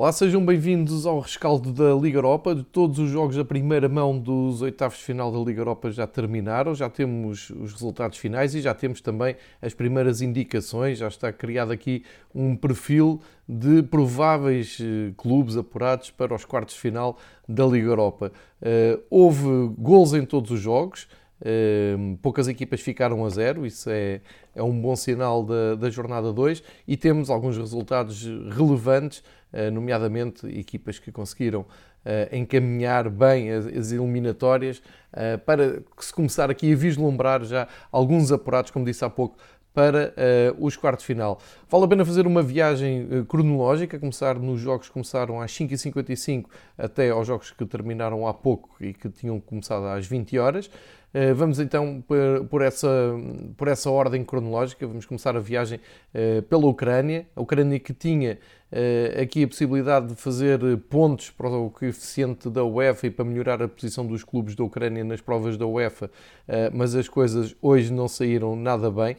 Olá, sejam bem-vindos ao rescaldo da Liga Europa. De todos os jogos da primeira mão dos oitavos de final da Liga Europa já terminaram, já temos os resultados finais e já temos também as primeiras indicações. Já está criado aqui um perfil de prováveis eh, clubes apurados para os quartos de final da Liga Europa. Eh, houve gols em todos os jogos. Poucas equipas ficaram a zero, isso é, é um bom sinal da, da jornada 2 e temos alguns resultados relevantes eh, nomeadamente equipas que conseguiram eh, encaminhar bem as eliminatórias eh, para se começar aqui a vislumbrar já alguns apurados, como disse há pouco, para uh, os quartos de final. Vale a pena fazer uma viagem uh, cronológica, começar nos jogos que começaram às 5h55 até aos jogos que terminaram há pouco e que tinham começado às 20 horas. Uh, vamos então por, essa, por essa ordem cronológica, vamos começar a viagem pela Ucrânia, a Ucrânia que tinha Uh, aqui a possibilidade de fazer pontos para o coeficiente da UEFA e para melhorar a posição dos clubes da Ucrânia nas provas da UEFA, mas as coisas hoje não saíram nada bem.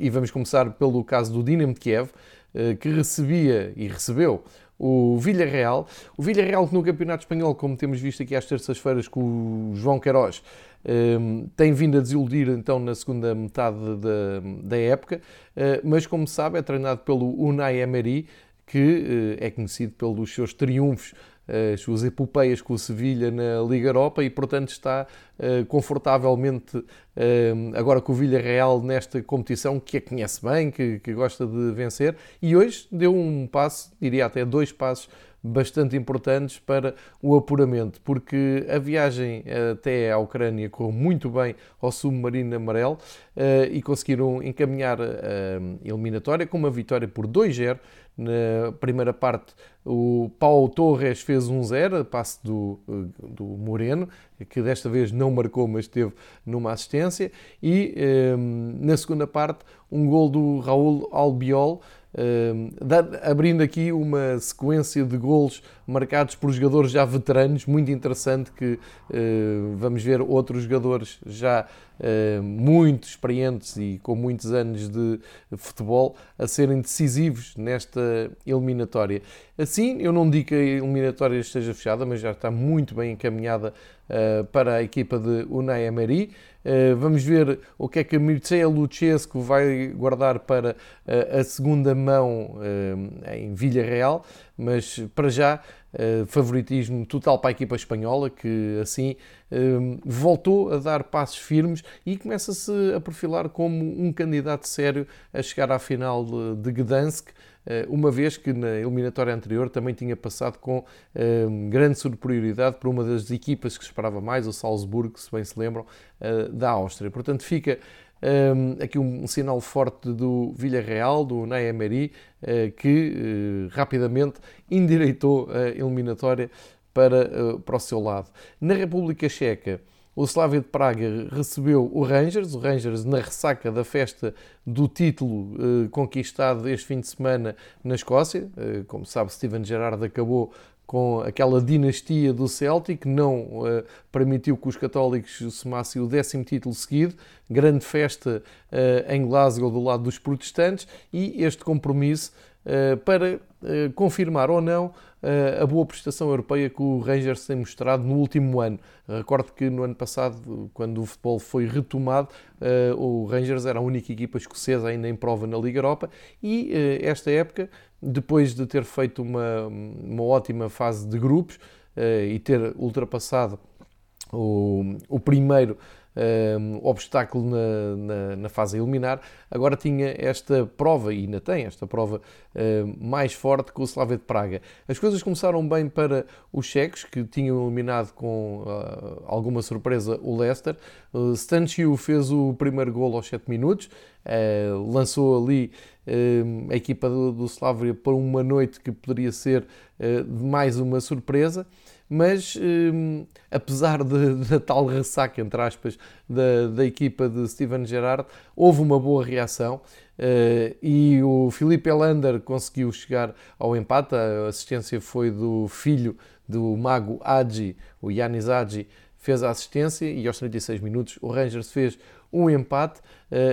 E vamos começar pelo caso do Dinamo de Kiev, que recebia e recebeu o Villarreal. O Villarreal que no Campeonato Espanhol, como temos visto aqui às terças-feiras com o João Queiroz, um, tem vindo a desiludir então na segunda metade da, da época, uh, mas como sabe é treinado pelo Unai Emery, que uh, é conhecido pelos seus triunfos as suas epopeias com o Sevilha na Liga Europa e, portanto, está uh, confortavelmente uh, agora com o Villarreal nesta competição que a conhece bem, que, gosta de vencer. E hoje deu um passo, diria até dois passos bastante importantes para o apuramento, porque a viagem até à Ucrânia correu muito bem ao submarino amarelo uh, e conseguiram encaminhar a eliminatória com uma vitória por 2-0. Na primeira parte, o Paulo Torres fez 1-0, passe do, do Moreno, que desta vez não marcou, mas teve numa assistência. E um, na segunda parte, um gol do Raul Albiol, abrindo aqui uma sequência de golos marcados por jogadores já veteranos, muito interessante que vamos ver outros jogadores já muito experientes e com muitos anos de futebol a serem decisivos nesta eliminatória. Assim, eu não digo que a eliminatória esteja fechada, mas já está muito bem encaminhada uh, para a equipa de Unai Emery. Uh, vamos ver o que é que Mircea Lucescu vai guardar para uh, a segunda mão em Vilha Real, mas para já favoritismo total para a equipa espanhola, que assim voltou a dar passos firmes e começa-se a perfilar como um candidato sério a chegar à final de Gdansk. Eh, uma vez que na eliminatória anterior também tinha passado com um, grande superioridade para uma das equipas que esperava mais, o Salzburgo, se bem se lembram, uh, da Áustria. Portanto, fica um, aqui um, sinal forte do Villarreal, do Ney Emery, uh, que rapidamente endireitou a eliminatória para, para o seu lado. Na República Checa, o Slavia de Praga recebeu o Rangers, o Rangers na ressaca da festa do título eh, conquistado este fim de semana na Escócia. Eh, como sabe, Steven Gerrard acabou com aquela dinastia do Celtic, não eh, permitiu que os católicos somassem o décimo título seguido, grande festa eh, em Glasgow do lado dos protestantes e este compromisso eh, para confirmar ou não a boa prestação europeia que o Rangers tem mostrado no último ano. Recordo que no ano passado, quando o futebol foi retomado, o Rangers era a única equipa escocesa ainda em prova na Liga Europa e esta época, depois de ter feito uma, uma ótima fase de grupos e ter ultrapassado o, o primeiro um, obstáculo na, na, na, fase a eliminar, agora tinha esta prova, e ainda tem esta prova um, mais forte com o Slavia de Praga. As coisas começaram bem para os cheques, que tinham eliminado com uh, alguma surpresa o Leicester. Uh, Stanchiu fez o primeiro gol aos 7 minutos, uh, lançou ali a equipa do, do Slavia para uma noite que poderia ser uh, mais uma surpresa mas um, apesar da tal ressaca, entre aspas, da, da equipa de Steven Gerrard, houve uma boa reação uh, e o Felipe Elander conseguiu chegar ao empate. A assistência foi do filho do mago Agi, o Yanis Agi, fez a assistência e aos 36 minutos o Rangers fez um empate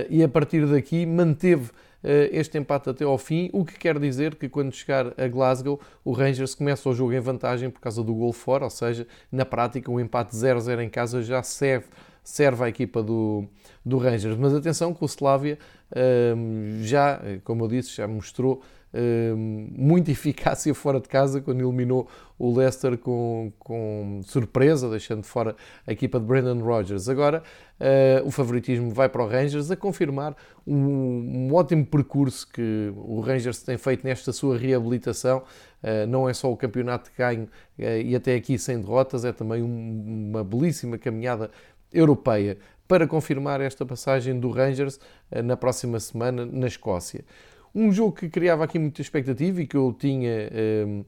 e a partir daqui manteve este empate até ao fim, o que quer dizer que quando chegar a Glasgow, o Rangers começa o jogo em vantagem por causa do gol fora, ou seja, na prática, o empate 0-0 em casa já serve, serve à equipa do, do Rangers. Mas atenção que o Slavia já, como eu disse, já mostrou muita eficácia fora de casa quando eliminou o Leicester com, com surpresa, deixando fora a equipa de Brendan Rodgers. Agora uh, o favoritismo vai para o Rangers a confirmar um, um, ótimo percurso que o Rangers tem feito nesta sua reabilitação. Uh, não é só o campeonato de ganho uh, e até aqui sem derrotas, é também um, uma belíssima caminhada europeia para confirmar esta passagem do Rangers na próxima semana na Escócia. Um jogo que criava aqui muita expectativa e que eu tinha um, uh,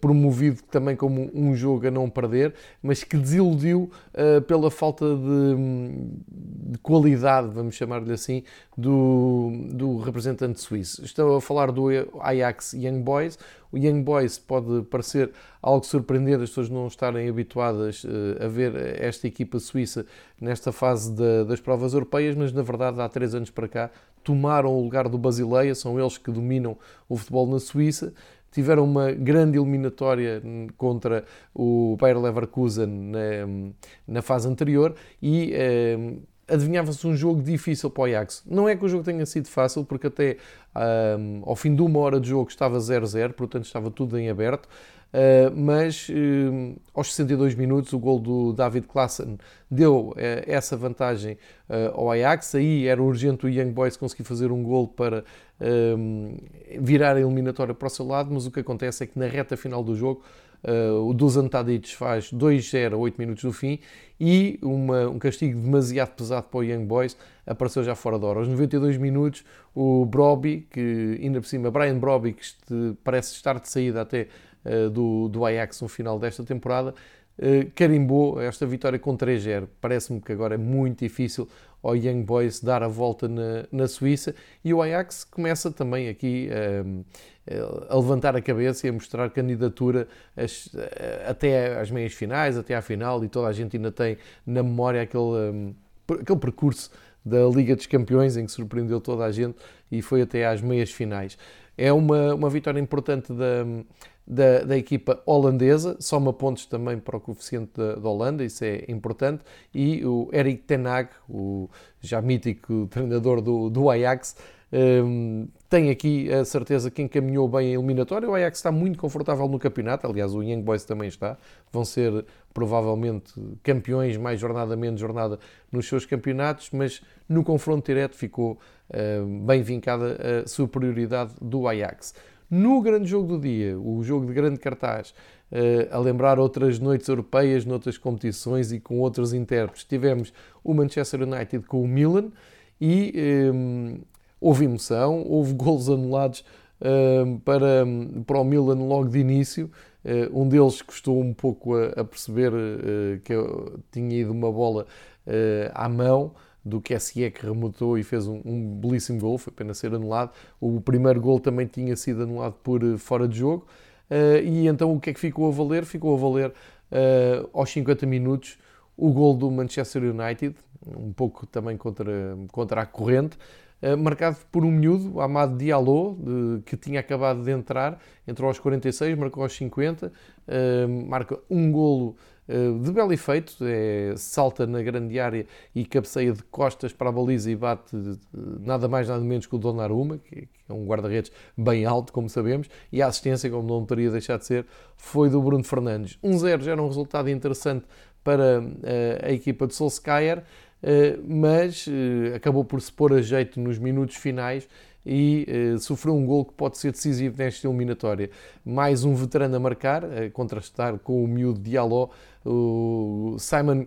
promovido também como um jogo a não perder, mas que desiludiu uh, pela falta de, de, qualidade, vamos chamar-lhe assim, do, do representante suíço. Estou a falar do Ajax Young Boys. O Young Boys pode parecer algo surpreendente, as pessoas não estarem habituadas uh, a ver esta equipa suíça nesta fase das provas europeias, mas na verdade há três anos para cá tomaram o lugar do Basileia, são eles que dominam o futebol na Suíça. Tiveram uma grande eliminatória contra o Bayer Leverkusen na, na fase anterior e eh, adivinhava-se um jogo difícil para o Ajax. Não é que o jogo tenha sido fácil, porque até um, ao fim de uma hora de jogo estava 0-0, portanto estava tudo em aberto. Uh, mas uh, aos 62 minutos o gol do David Klassen deu uh, essa vantagem ao Ajax. Aí era urgente o Young Boys conseguir fazer um gol para virar a eliminatória para o seu lado, mas o que acontece é que na reta final do jogo o Dusan Tadic faz 2-0 a 8 minutos do fim e uma, um castigo demasiado pesado para o Young Boys apareceu já fora de hora. Aos 92 minutos o Broby, que ainda por cima, Brian Broby, que este, parece estar de saída até eh, do, do Ajax no final desta temporada, carimbou esta vitória com 3-0. Parece-me que agora é muito difícil ao Young Boys dar a volta na, na Suíça e o Ajax começa também aqui uh, a levantar a cabeça e a mostrar candidatura as, até às meias finais, até à final, e toda a gente ainda tem na memória aquele, um, aquele percurso da Liga dos Campeões em que surpreendeu toda a gente e foi até às meias finais. É uma, uma vitória importante da, da, da, equipa holandesa, soma pontos também para o coeficiente da, da, Holanda, isso é importante, e o Eric Ten Hag, o já mítico treinador do, do Ajax, um, tem aqui a certeza que encaminhou bem a eliminatória. O Ajax está muito confortável no campeonato, aliás, o Young Boys também está. Vão ser provavelmente campeões, mais jornada, menos jornada nos seus campeonatos, mas no confronto direto ficou uh, bem vincada a superioridade do Ajax. No grande jogo do dia, o jogo de grande cartaz, uh, a lembrar outras noites europeias, noutras competições e com outros intérpretes, tivemos o Manchester United com o Milan e ehm, houve emoção, houve golos anulados ehm, para, para o Milan logo de início. Uh, um deles custou um pouco a, a perceber uh, que tinha ido uma bola à mão do QSE que remontou e fez um, um belíssimo gol, foi apenas ser anulado. O primeiro gol também tinha sido anulado por uh, fora de jogo. Uh, e então o que é que ficou a valer? Ficou a valer uh, aos 50 minutos o gol do Manchester United, um pouco também contra, contra a corrente, marcado por um miúdo, Amado Diallo, de, que tinha acabado de entrar, entrou aos 46, marcou aos 50, marca um golo eh, de belo efeito, é, salta na grande área e cabeceia de costas para a baliza e bate nada mais nada menos que o Donnarumma, que é um guarda-redes bem alto, como sabemos, e a assistência, como não teria deixado de ser, foi do Bruno Fernandes. 1-0 já era um resultado interessante para eh, a equipa de Solskjaer, eh, mas acabou por se pôr a jeito nos minutos finais e uh, sofreu um gol que pode ser decisivo nesta eliminatória. Mais um veterano a marcar, a contrastar com o miúdo Diallo, o Simon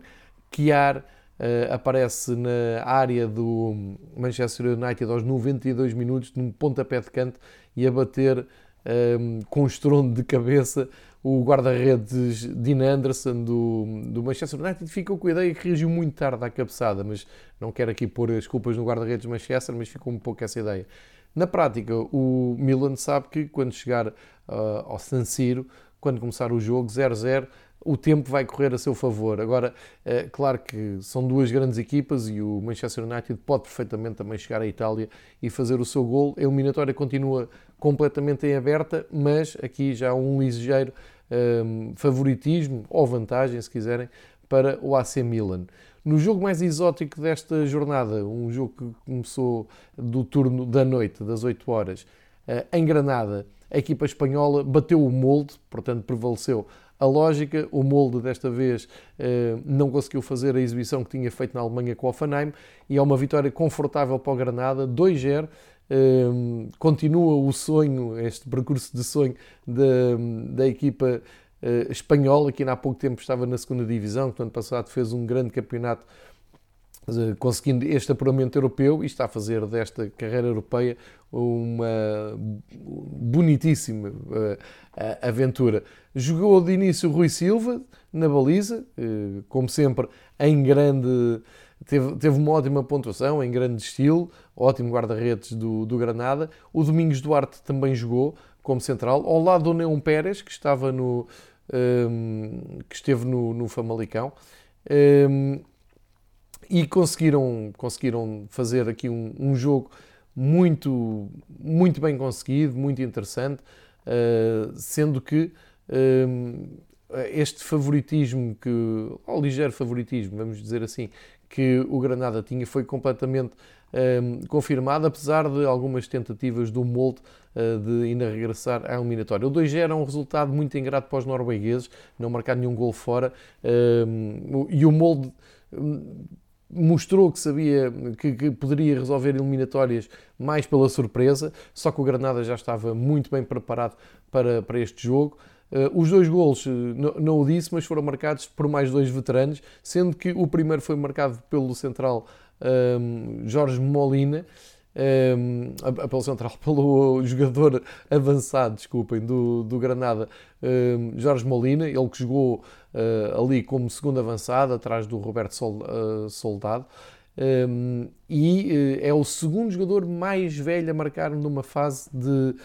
Kiar uh, aparece na área do Manchester United aos 92 minutos, num pontapé de canto e a bater um, ehm, com estrondo de cabeça o guarda-redes Dean Anderson do, do Manchester United ficou com a ideia que reagiu muito tarde à cabeçada, mas não quero aqui pôr as culpas no guarda-redes Manchester, mas ficou um pouco essa ideia. Na prática, o Milan sabe que quando chegar uh, ao San Siro, quando começar o jogo 0-0, o tempo vai correr a seu favor. Agora, é claro que são duas grandes equipas e o Manchester United pode perfeitamente também chegar à Itália e fazer o seu gol. A eliminatória continua completamente em aberta, mas aqui já há um ligeiro um, favoritismo ou vantagem, se quiserem, para o AC Milan. No jogo mais exótico desta jornada, um jogo que começou do turno da noite, das 8 horas, eh, em Granada, a equipa espanhola bateu o molde, portanto prevaleceu a lógica. O molde desta vez eh, não conseguiu fazer a exibição que tinha feito na Alemanha com o Offenheim e é uma vitória confortável para o Granada, 2-0. Eh, continua o sonho, este percurso de sonho da, da equipa espanhola, que ainda há pouco tempo estava na segunda divisão, ano passado fez um grande campeonato conseguindo este apuramento europeu e está a fazer desta carreira europeia uma bonitíssima uh, aventura. Jogou de início Rui Silva na baliza, uh, como sempre, em grande. Teve, teve uma ótima pontuação, em grande estilo, ótimo guarda-redes do, do Granada. O Domingos Duarte também jogou como central, ao lado do Neon Pérez, que estava no. Um, que esteve no, no Famalicão. Um, e conseguiram, conseguiram fazer aqui um, um jogo muito, muito bem conseguido, muito interessante, uh, sendo que uh, este favoritismo, que, ou ligeiro favoritismo, vamos dizer assim, que o Granada tinha foi completamente uh, confirmado, apesar de algumas tentativas do molde de ainda regressar à eliminatória. O 2 era um resultado muito ingrato para os noruegueses, não marcar nenhum gol fora, e o molde mostrou que sabia que, que, poderia resolver eliminatórias mais pela surpresa, só que o Granada já estava muito bem preparado para, para este jogo. Uh, os dois golos, uh, não, não, o disse, mas foram marcados por mais dois veteranos, sendo que o primeiro foi marcado pelo central um, Jorge Molina, um, pelo central, pelo jogador avançado, desculpem, do, do Granada, um, Jorge Molina, ele que jogou uh, ali como segundo avançado, atrás do Roberto Sol, uh, Soldado. Um, e uh, é o segundo jogador mais velho a marcar numa fase de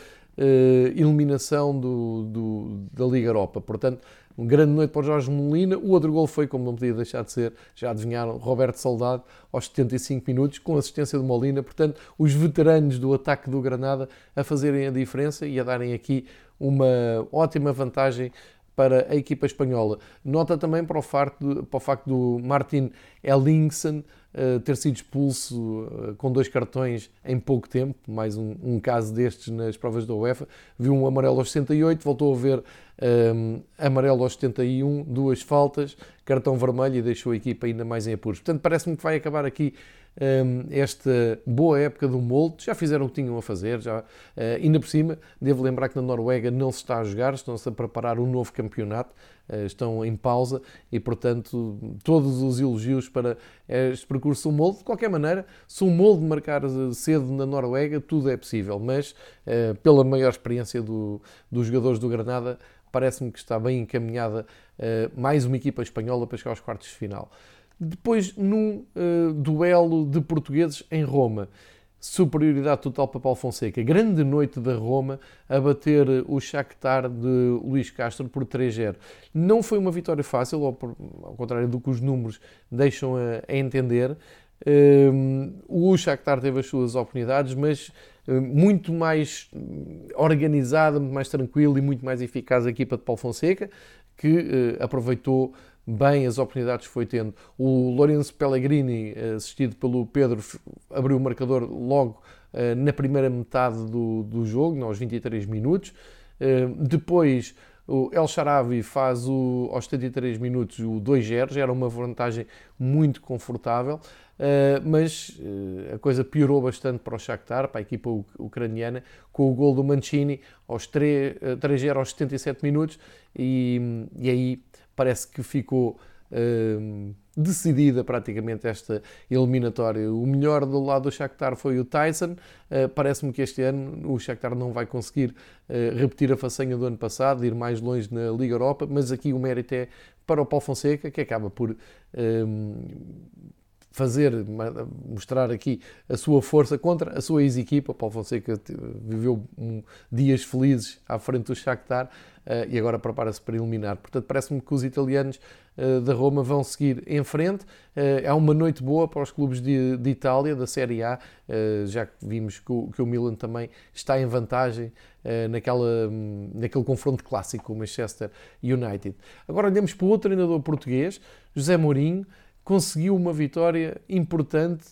eliminação do, do, da Liga Europa. Portanto, uma grande noite para o Jorge Molina. O outro gol foi, como não podia deixar de ser, já adivinharam, Roberto Soldado, aos 75 minutos, com assistência de Molina. Portanto, os veteranos do ataque do Granada a fazerem a diferença e a darem aqui uma ótima vantagem para a equipa espanhola. Nota também para o facto, para o facto do Martin Ellingson uh, ter sido expulso uh, com dois cartões em pouco tempo, mais um, um, caso destes nas provas da UEFA. Viu um amarelo aos 68, voltou a ver um, eh, amarelo aos 71, duas faltas, cartão vermelho e deixou a equipa ainda mais em apuros. Portanto, parece-me que vai acabar aqui esta boa época do molde, já fizeram o que tinham a fazer, já, uh, ainda por cima, devo lembrar que na Noruega não se está a jogar, estão-se a preparar um novo campeonato, uh, estão em pausa e, portanto, todos os elogios para este percurso do molde. De qualquer maneira, se o molde marcar cedo na Noruega, tudo é possível, mas uh, pela maior experiência do, dos jogadores do Granada, parece-me que está bem encaminhada mais uma equipa espanhola para chegar aos quartos de final. Depois, num uh, duelo de portugueses em Roma, superioridade total para Paulo Fonseca. Grande noite da Roma a bater o Shakhtar de Luís Castro por 3-0. Não foi uma vitória fácil, ao, contrário do que os números deixam a, a entender. Uh, o Shakhtar teve as suas oportunidades, mas uh, muito mais organizada, muito mais tranquila e muito mais eficaz a equipa de Paulo Fonseca, que aproveitou bem as oportunidades que foi tendo. O Lourenço Pellegrini, assistido pelo Pedro, abriu o marcador logo eh, na primeira metade do, do jogo, aos 23 minutos. Eh, depois o El Sharawi faz o, aos 73 minutos o 2-0, já era uma vantagem muito confortável, eh, mas a coisa piorou bastante para o Shakhtar, para a equipa ucraniana, com o gol do Mancini aos 3-0 aos 77 minutos, e, e aí parece que ficou uh, decidida praticamente esta eliminatória. O melhor do lado do Shakhtar foi o Tyson. Uh, Parece-me que este ano o Shakhtar não vai conseguir uh, repetir a façanha do ano passado, ir mais longe na Liga Europa, mas aqui o mérito é para o Paulo Fonseca, que acaba por fazer, mostrar aqui a sua força contra a sua ex-equipa. Paulo Fonseca viveu dias felizes à frente do Shakhtar uh, e agora prepara-se para eliminar. Portanto, parece-me que os italianos uh, da Roma vão seguir em frente. É uma noite boa para os clubes de, de Itália, da Série A, já que vimos que o, que o, Milan também está em vantagem naquela, naquele confronto clássico com o Manchester United. Agora olhamos para outro treinador português, José Mourinho, conseguiu uma vitória importante,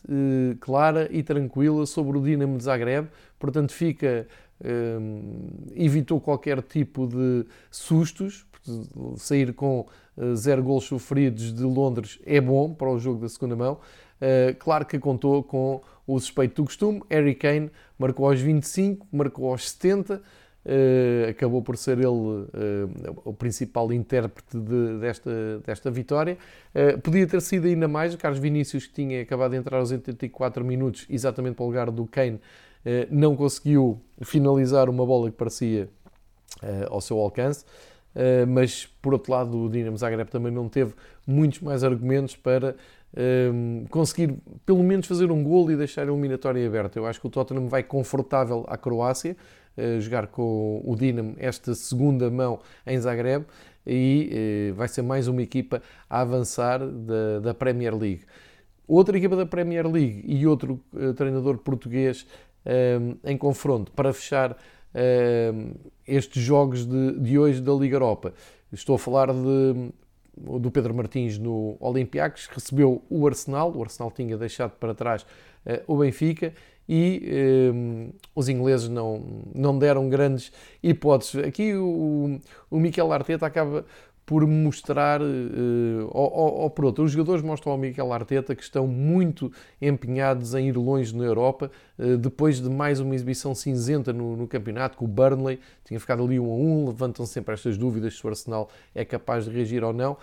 clara e tranquila sobre o Dinamo de Zagreb, portanto fica evitou qualquer tipo de sustos, sair com uh, zero gols sofridos de Londres é bom para o jogo da segunda mão. Uh, claro que contou com o suspeito do costume, Harry Kane marcou aos 25, marcou aos 70, uh, acabou por ser ele uh, o principal intérprete de, desta, desta vitória. podia ter sido ainda mais, o Carlos Vinícius, que tinha acabado de entrar aos 84 minutos, exatamente para o lugar do Kane, não conseguiu finalizar uma bola que parecia ao seu alcance, mas por outro lado o Dinamo Zagreb também não teve muitos mais argumentos para conseguir pelo menos fazer um gol e deixar a eliminatória aberta. Eu acho que o Tottenham vai confortável à Croácia, jogar com o Dinamo esta segunda mão em Zagreb e vai ser mais uma equipa a avançar da, da Premier League. Outra equipa da Premier League e outro treinador português em confronto para fechar estes jogos de, de hoje da Liga Europa. Estou a falar de, do Pedro Martins no Olympiacos, recebeu o Arsenal, o Arsenal tinha deixado para trás uh, o Benfica e um, os ingleses não, não deram grandes hipóteses. Aqui o, o Miquel Arteta acaba por mostrar, uh, ou, ou, ou, por outro, os jogadores mostram ao Miguel Arteta que estão muito empenhados em ir longe na Europa, uh, depois de mais uma exibição cinzenta no, no, campeonato, com o Burnley, tinha ficado ali 1 a 1, levantam sempre estas dúvidas se o Arsenal é capaz de reagir ou não, uh,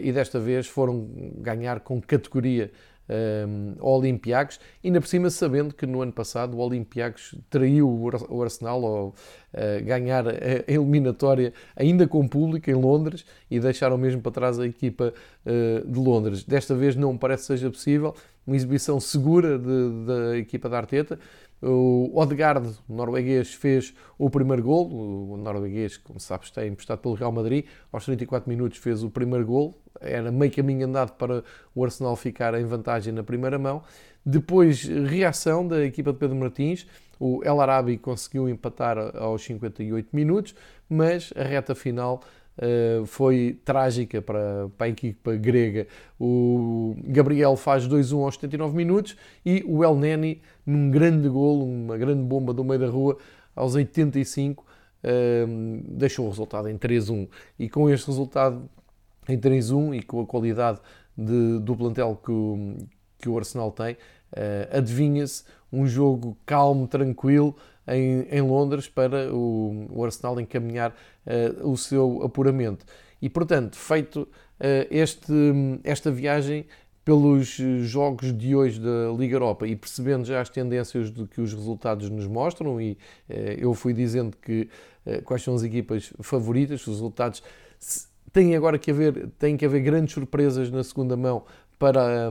e desta vez foram ganhar com categoria um, ao Olympiacos, ainda por cima sabendo que no ano passado o Olympiacos traiu o Arsenal ao uh, ganhar a eliminatória ainda com público em Londres e deixaram mesmo para trás a equipa uh, de Londres. Desta vez não parece que seja possível, uma exibição segura de, da equipa da Arteta, o Odegaard, o norueguês, fez o primeiro gol. O norueguês, como sabes, está emprestado pelo Real Madrid. Aos 34 minutos fez o primeiro gol. Era meio caminho andado para o Arsenal ficar em vantagem na primeira mão. Depois, reação da equipa de Pedro Martins. O El Arabi conseguiu empatar aos 58 minutos, mas a reta final Uh, foi trágica para, para a equipa grega. O Gabriel faz 2-1 aos 79 minutos e o El Neni, num grande golo, uma grande bomba do meio da rua, aos 85, uh, deixou o resultado em 3-1. E com este resultado em 3-1 e com a qualidade de, do plantel que o, que o Arsenal tem, uh, adivinha-se um jogo calmo, tranquilo, em, em Londres para o, o Arsenal encaminhar uh, o seu apuramento. E, portanto, feito uh, este, esta viagem pelos jogos de hoje da Liga Europa e percebendo já as tendências do que os resultados nos mostram, e eu fui dizendo que quais são as equipas favoritas, os resultados têm agora que haver, têm que haver grandes surpresas na segunda mão para.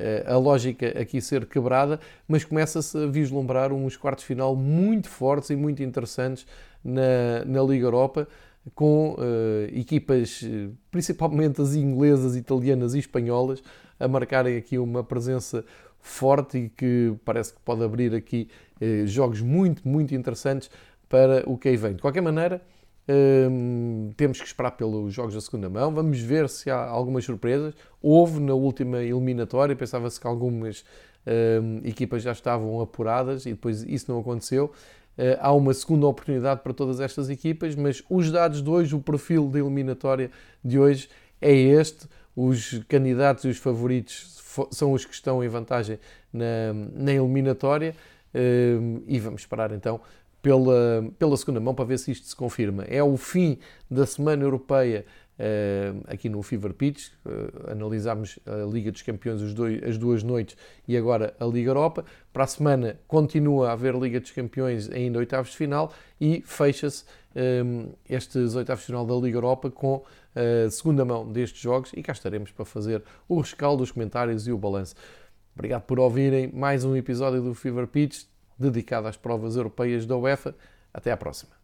Eh, a lógica aqui ser quebrada, mas começa-se a vislumbrar uns quartos final muito fortes e muito interessantes na, na Liga Europa, com uh, equipas, principalmente as inglesas, italianas e espanholas, a marcarem aqui uma presença forte e que parece que pode abrir aqui uh, jogos muito, muito interessantes para o que aí vem. De qualquer maneira, temos que esperar pelos jogos da segunda mão. Vamos ver se há algumas surpresas. Houve na última eliminatória, pensava-se que algumas um, equipas já estavam apuradas e depois isso não aconteceu. Uh, há uma segunda oportunidade para todas estas equipas, mas os dados de hoje, o perfil da eliminatória de hoje é este. Os candidatos e os favoritos são os que estão em vantagem na, na eliminatória. E vamos esperar então pela, pela segunda mão para ver se isto se confirma. É o fim da Semana Europeia uh, aqui no Fever Pitch. Uh, analisámos a Liga dos Campeões as duas noites e agora a Liga Europa. Para a semana continua a haver Liga dos Campeões ainda oitavos de final e fecha-se um, estes oitavos de final da Liga Europa com a segunda mão destes jogos e cá estaremos para fazer o rescaldo, os comentários e o balanço. Obrigado por ouvirem mais um episódio do Fever Pitch dedicado às provas europeias da UEFA. Até à próxima.